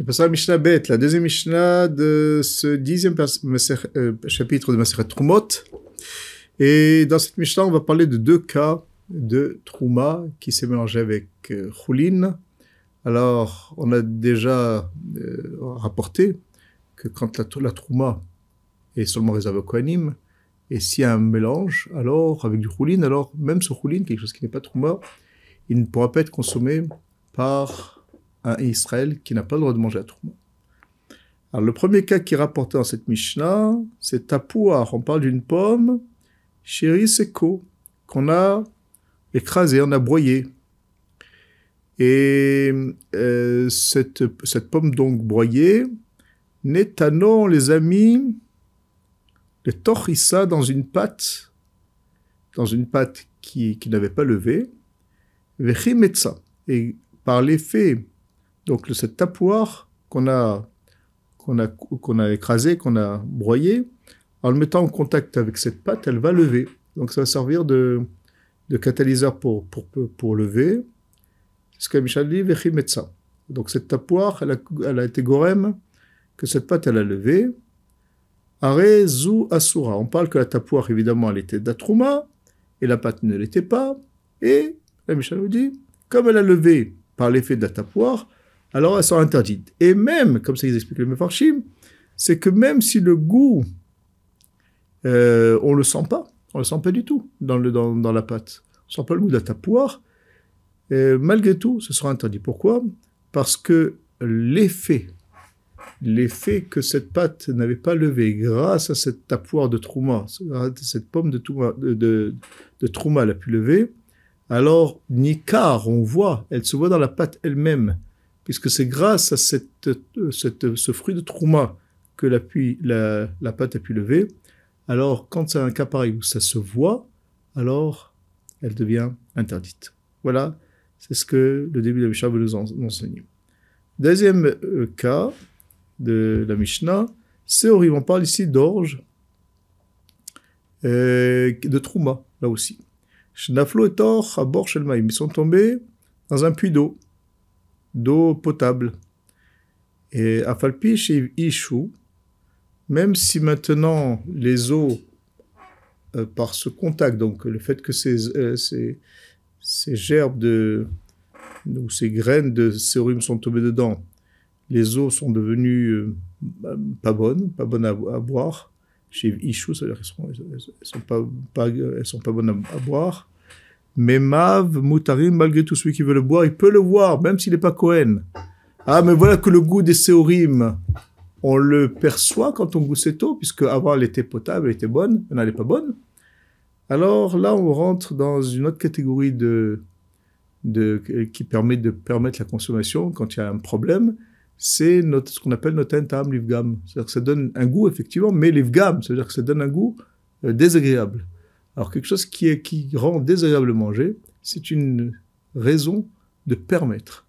Le passage Mishnah Bet, la deuxième Mishnah de ce dixième euh, chapitre de Maseret Trumot. Et dans cette Mishnah, on va parler de deux cas de Trouma qui s'est mélangé avec euh, Alors, on a déjà euh, rapporté que quand la, la est seulement réservée au Kohanim, et s'il y a un mélange, alors, avec du Choulin, alors, même ce Choulin, quelque chose qui n'est pas Trouma, il ne pourra pas être consommé par un Israël qui n'a pas le droit de manger à Trouma. Alors, le premier cas qui est rapporté dans cette Mishnah, c'est Tapouar. On parle d'une pomme, chéri seco, qu'on a écrasée, on a broyée. Et euh, cette, cette pomme donc broyée, Netano, les amis, le torissa dans une pâte, dans une pâte qui, qui n'avait pas levé, vechimetsa. Et par l'effet donc cette tapoire qu'on a, qu'on a, qu'on a écrasée, qu'on a broyée, en le mettant en contact avec cette pâte, elle va lever. Donc ça va servir de, catalyseur pour, pour, pour lever. C'est ce que Michel dit, ça. Donc cette tapoire, elle a, elle a été gorem, que cette pâte, elle a levé. Are zu asura. On parle que la tapoire, évidemment, elle était d'atrouma, et la pâte ne l'était pas. Et la Michel nous dit, comme elle a levé par l'effet de la tapoire, alors elles sont interdites. Et même, comme ça ils expliquent le Mefarshim, c'est que même si le goût, euh, on le sent pas, on le sent pas du tout dans, la pâte. On sent pas le goût de la tapoire. malgré tout, ce sera interdit. Pourquoi? Parce que l'effet, l'effet que cette pâte n'avait pas levé grâce à cette tapoire de Trouma, cette pomme de, Trouma, de, de, pu lever, alors Nikar, on voit, elle se voit dans la pâte elle-même puisque c'est grâce à cette, cette, ce fruit de trouma que la, pâte a pu lever. Alors, quand c'est un cas pareil où ça se voit, alors elle devient interdite. Voilà, c'est ce que le début de la Mishnah veut nous enseigner. Deuxième euh, cas de la Mishnah, c'est horrible. On parle ici d'orge, euh, de trouma, là aussi. Shnaflo et Tor, à bord Ils sont tombés dans un puits d'eau d'eau potable. Et à Falpi, chez Ishu, même si maintenant les eaux, euh, par ce contact, donc le fait que ces, euh, ces, ces, gerbes de, ou ces graines de sérum sont tombées dedans, les eaux sont devenues euh, pas bonnes, pas bonnes à, boire. Chez Ishu, c'est-à-dire qu'elles sont, sont pas, sont pas bonnes à boire. Mais Mav, Moutarim, malgré tout, celui qui veut le boire, il peut le boire, même s'il n'est pas Cohen. Ah, mais voilà que le goût des séorim, on le perçoit quand on goûte cette eau, puisque avant elle était potable, elle était bonne, elle n'est pas bonne. Alors là, on rentre dans une autre catégorie de, de, qui permet de permettre la consommation quand il y a un problème. C'est ce qu'on appelle notre tam livgam. C'est-à-dire que ça donne un goût, effectivement, mais livgam, c'est-à-dire que ça donne un goût euh, désagréable. Alors quelque chose qui, est, qui rend désagréable manger, c'est une raison de permettre.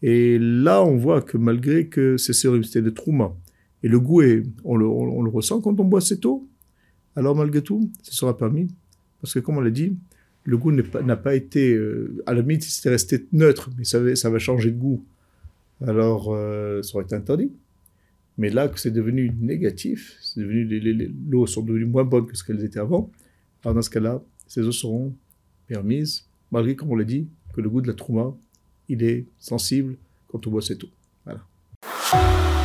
Et là, on voit que malgré que c'est c'était de trouma, et le goût, est, on, le, ressent quand on boit cette eau, alors malgré tout, ce sera permis. Parce que comme on l'a dit, le goût n'a pas, été, euh, à la limite, c'était resté neutre, mais ça, ça va changer de goût. Alors, euh, ça aurait été interdit. Mais là, que c'est devenu négatif, c'est devenu, l'eau sont devenues moins bonnes que ce qu'elles étaient avant, alors dans ce cas-là, ces eaux seront permises, malgré, comme on l'a dit, que le goût de la trouma, il est sensible quand on boit cette eau. Voilà.